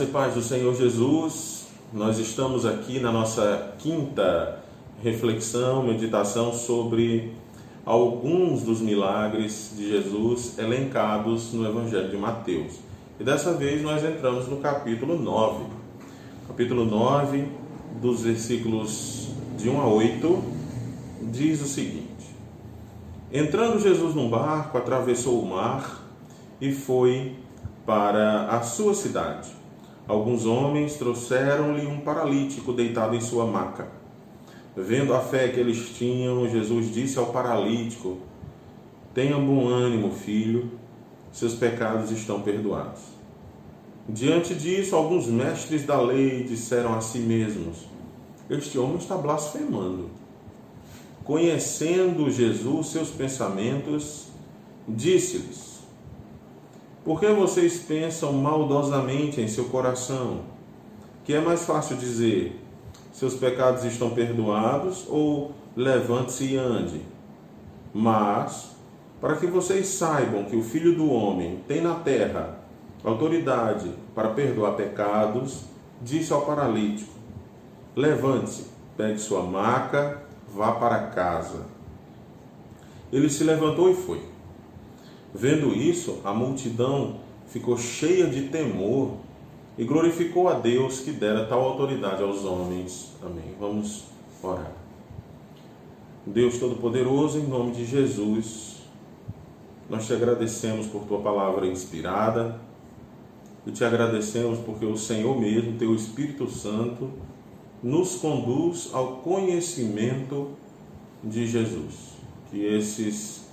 Graça e paz do Senhor Jesus, nós estamos aqui na nossa quinta reflexão, meditação sobre alguns dos milagres de Jesus elencados no Evangelho de Mateus. E dessa vez nós entramos no capítulo 9. Capítulo 9, dos versículos de 1 a 8, diz o seguinte: Entrando Jesus num barco, atravessou o mar e foi para a sua cidade. Alguns homens trouxeram-lhe um paralítico deitado em sua maca. Vendo a fé que eles tinham, Jesus disse ao paralítico: Tenha bom ânimo, filho, seus pecados estão perdoados. Diante disso, alguns mestres da lei disseram a si mesmos: Este homem está blasfemando. Conhecendo Jesus seus pensamentos, disse-lhes: por que vocês pensam maldosamente em seu coração? Que é mais fácil dizer: seus pecados estão perdoados ou levante-se e ande. Mas, para que vocês saibam que o Filho do Homem tem na terra autoridade para perdoar pecados, disse ao paralítico: Levante-se, pegue sua maca, vá para casa. Ele se levantou e foi. Vendo isso, a multidão ficou cheia de temor e glorificou a Deus que dera tal autoridade aos homens. Amém. Vamos orar. Deus Todo-Poderoso, em nome de Jesus, nós te agradecemos por tua palavra inspirada e te agradecemos porque o Senhor mesmo, teu Espírito Santo, nos conduz ao conhecimento de Jesus. Que esses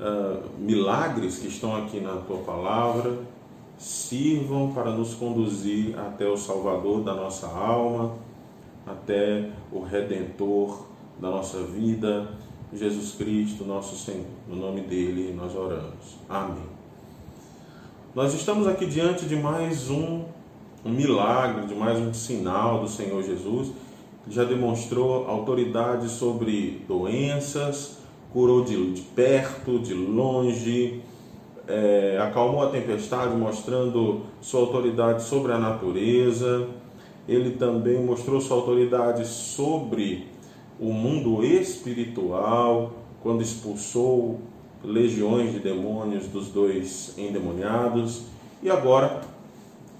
uh, milagres que estão aqui na tua palavra sirvam para nos conduzir até o Salvador da nossa alma, até o Redentor da nossa vida, Jesus Cristo, nosso Senhor. No nome dele nós oramos. Amém. Nós estamos aqui diante de mais um, um milagre, de mais um sinal do Senhor Jesus, que já demonstrou autoridade sobre doenças, curou de, de perto, de longe, é, acalmou a tempestade, mostrando sua autoridade sobre a natureza. Ele também mostrou sua autoridade sobre o mundo espiritual, quando expulsou legiões de demônios dos dois endemoniados. E agora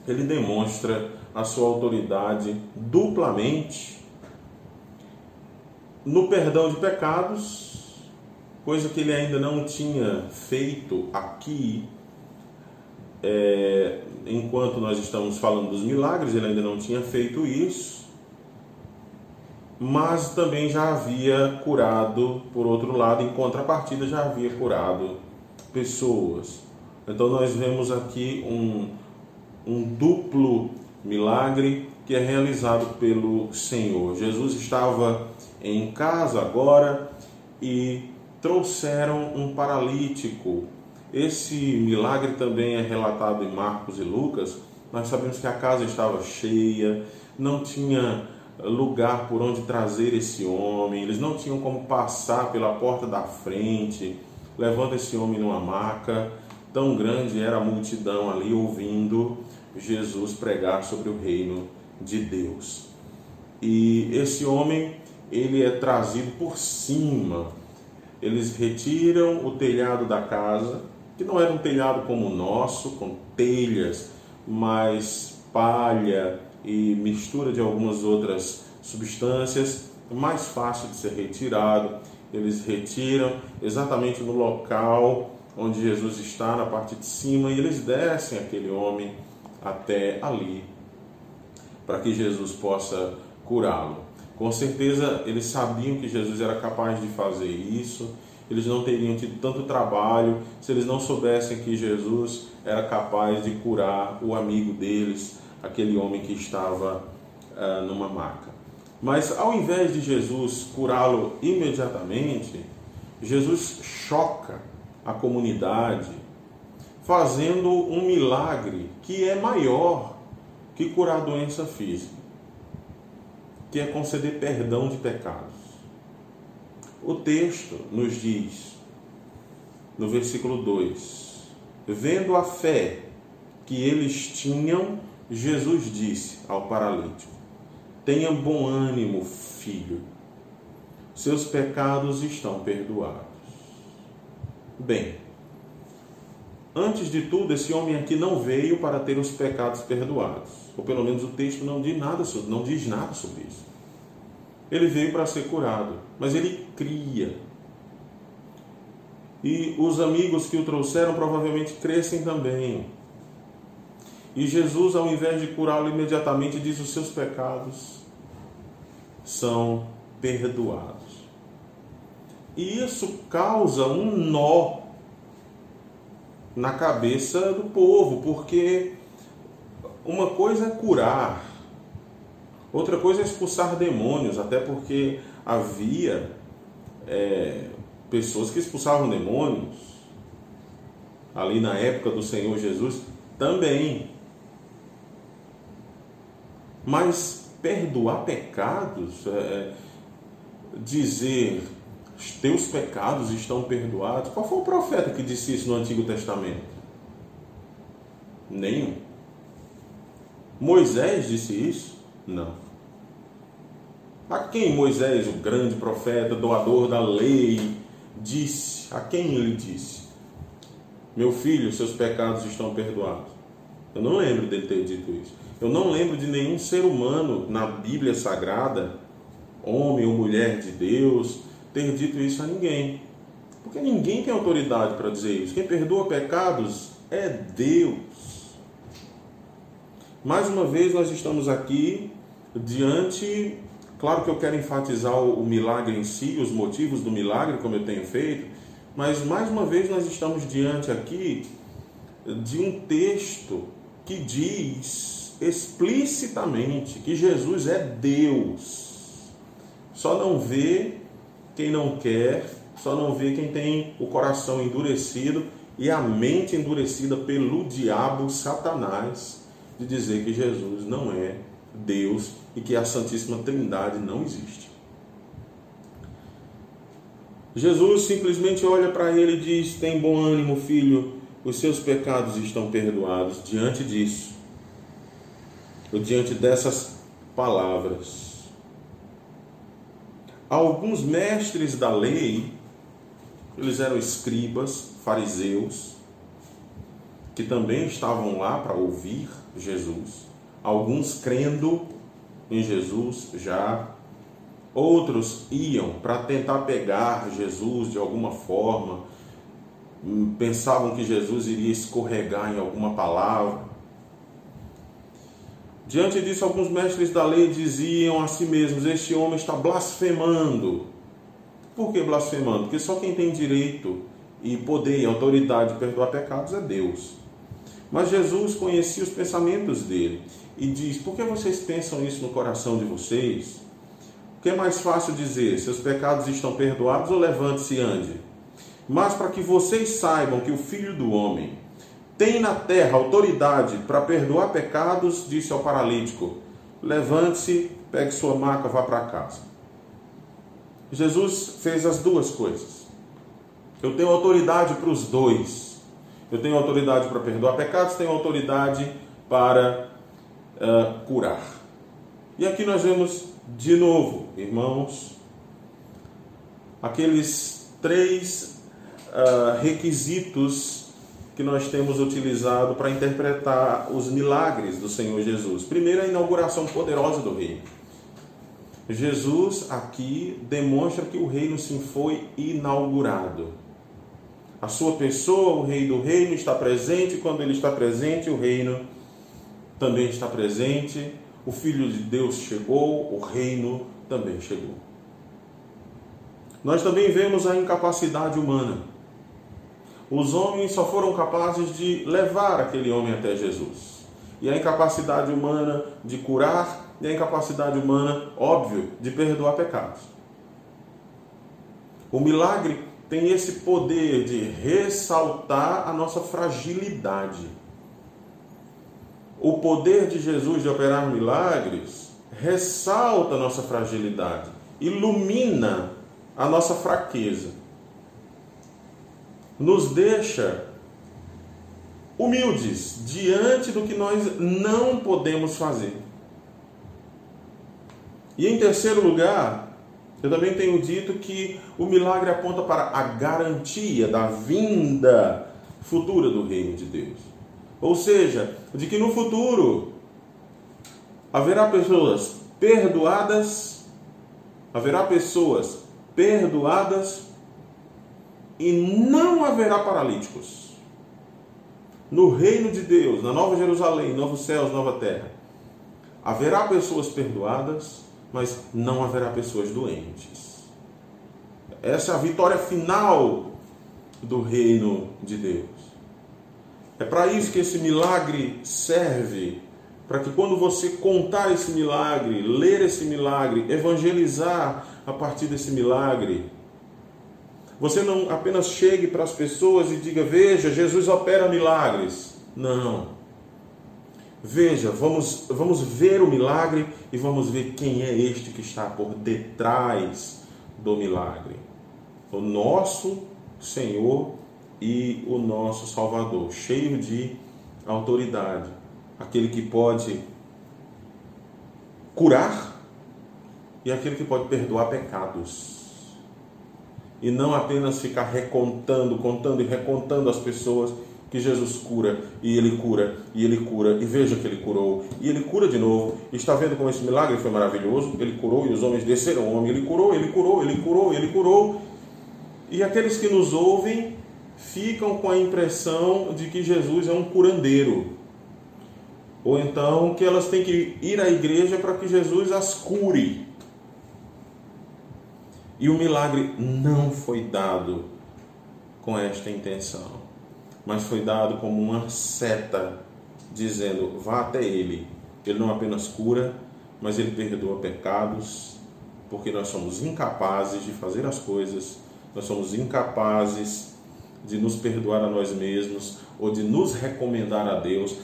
ele demonstra a sua autoridade duplamente no perdão de pecados coisa que ele ainda não tinha feito aqui, é, enquanto nós estamos falando dos milagres, ele ainda não tinha feito isso, mas também já havia curado, por outro lado, em contrapartida, já havia curado pessoas. Então nós vemos aqui um, um duplo milagre que é realizado pelo Senhor. Jesus estava em casa agora e trouxeram um paralítico. Esse milagre também é relatado em Marcos e Lucas. Nós sabemos que a casa estava cheia, não tinha lugar por onde trazer esse homem, eles não tinham como passar pela porta da frente, levando esse homem numa maca. Tão grande era a multidão ali ouvindo Jesus pregar sobre o reino de Deus. E esse homem, ele é trazido por cima eles retiram o telhado da casa, que não era um telhado como o nosso, com telhas, mas palha e mistura de algumas outras substâncias, mais fácil de ser retirado. Eles retiram exatamente no local onde Jesus está, na parte de cima, e eles descem aquele homem até ali, para que Jesus possa curá-lo. Com certeza eles sabiam que Jesus era capaz de fazer isso, eles não teriam tido tanto trabalho. Se eles não soubessem que Jesus era capaz de curar o amigo deles, aquele homem que estava uh, numa maca. Mas ao invés de Jesus curá-lo imediatamente, Jesus choca a comunidade, fazendo um milagre que é maior que curar doença física que é conceder perdão de pecados. O texto nos diz, no versículo 2: Vendo a fé que eles tinham, Jesus disse ao paralítico: Tenha bom ânimo, filho, seus pecados estão perdoados. Bem, antes de tudo, esse homem aqui não veio para ter os pecados perdoados, ou pelo menos o texto não diz nada, não diz nada sobre isso. Ele veio para ser curado, mas ele cria. E os amigos que o trouxeram provavelmente crescem também. E Jesus, ao invés de curá-lo imediatamente, diz: Os seus pecados são perdoados. E isso causa um nó na cabeça do povo, porque uma coisa é curar, outra coisa é expulsar demônios, até porque havia é, pessoas que expulsavam demônios ali na época do Senhor Jesus também. Mas perdoar pecados, é, é dizer teus pecados estão perdoados. Qual foi o profeta que disse isso no Antigo Testamento? Nenhum. Moisés disse isso? Não. A quem Moisés, o grande profeta, doador da lei, disse? A quem ele disse? Meu filho, seus pecados estão perdoados. Eu não lembro dele ter dito isso. Eu não lembro de nenhum ser humano na Bíblia Sagrada, homem ou mulher de Deus, ter dito isso a ninguém. Porque ninguém tem autoridade para dizer isso. Quem perdoa pecados é Deus. Mais uma vez, nós estamos aqui diante. Claro que eu quero enfatizar o milagre em si, os motivos do milagre, como eu tenho feito, mas mais uma vez nós estamos diante aqui de um texto que diz explicitamente que Jesus é Deus. Só não vê quem não quer, só não vê quem tem o coração endurecido e a mente endurecida pelo diabo Satanás de dizer que Jesus não é Deus e que a Santíssima Trindade não existe. Jesus simplesmente olha para ele e diz: Tem bom ânimo, filho, os seus pecados estão perdoados. Diante disso, ou diante dessas palavras, Alguns mestres da lei, eles eram escribas, fariseus, que também estavam lá para ouvir Jesus. Alguns crendo em Jesus já, outros iam para tentar pegar Jesus de alguma forma, pensavam que Jesus iria escorregar em alguma palavra. Diante disso, alguns mestres da lei diziam a si mesmos: Este homem está blasfemando. Por que blasfemando? Porque só quem tem direito e poder e autoridade de perdoar pecados é Deus. Mas Jesus conhecia os pensamentos dele e diz: Por que vocês pensam isso no coração de vocês? O que é mais fácil dizer? Seus pecados estão perdoados ou levante-se e ande? Mas para que vocês saibam que o Filho do Homem tem na terra autoridade para perdoar pecados, disse ao paralítico: levante-se, pegue sua maca, vá para casa. Jesus fez as duas coisas. Eu tenho autoridade para os dois. Eu tenho autoridade para perdoar pecados, tenho autoridade para uh, curar. E aqui nós vemos de novo, irmãos, aqueles três uh, requisitos que nós temos utilizado para interpretar os milagres do Senhor Jesus. Primeiro, a inauguração poderosa do reino. Jesus aqui demonstra que o reino sim foi inaugurado. A sua pessoa, o rei do reino, está presente. Quando ele está presente, o reino também está presente. O Filho de Deus chegou, o reino também chegou. Nós também vemos a incapacidade humana os homens só foram capazes de levar aquele homem até Jesus. E a incapacidade humana de curar e a incapacidade humana, óbvio, de perdoar pecados. O milagre tem esse poder de ressaltar a nossa fragilidade. O poder de Jesus de operar milagres ressalta a nossa fragilidade, ilumina a nossa fraqueza nos deixa humildes diante do que nós não podemos fazer. E em terceiro lugar, eu também tenho dito que o milagre aponta para a garantia da vinda futura do reino de Deus. Ou seja, de que no futuro haverá pessoas perdoadas, haverá pessoas perdoadas e não haverá paralíticos. No reino de Deus, na Nova Jerusalém, novos céus, nova terra, haverá pessoas perdoadas, mas não haverá pessoas doentes. Essa é a vitória final do reino de Deus. É para isso que esse milagre serve, para que quando você contar esse milagre, ler esse milagre, evangelizar a partir desse milagre, você não apenas chegue para as pessoas e diga: Veja, Jesus opera milagres. Não. Veja, vamos, vamos ver o milagre e vamos ver quem é este que está por detrás do milagre. O nosso Senhor e o nosso Salvador, cheio de autoridade, aquele que pode curar e aquele que pode perdoar pecados e não apenas ficar recontando, contando e recontando as pessoas que Jesus cura e ele cura e ele cura e veja que ele curou e ele cura de novo. Está vendo como esse milagre foi maravilhoso? Ele curou e os homens desceram o homem, ele curou, ele curou, ele curou, ele curou. E aqueles que nos ouvem ficam com a impressão de que Jesus é um curandeiro. Ou então que elas têm que ir à igreja para que Jesus as cure. E o milagre não foi dado com esta intenção, mas foi dado como uma seta, dizendo: vá até ele. Ele não apenas cura, mas ele perdoa pecados, porque nós somos incapazes de fazer as coisas, nós somos incapazes de nos perdoar a nós mesmos ou de nos recomendar a Deus,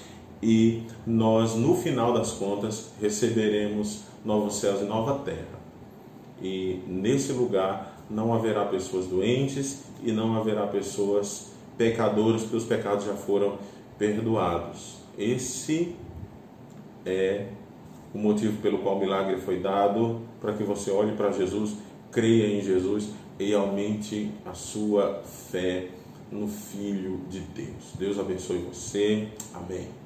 e nós, no final das contas, receberemos novos céus e nova terra e nesse lugar não haverá pessoas doentes e não haverá pessoas pecadores, porque os pecados já foram perdoados. Esse é o motivo pelo qual o milagre foi dado, para que você olhe para Jesus, creia em Jesus e aumente a sua fé no Filho de Deus. Deus abençoe você. Amém.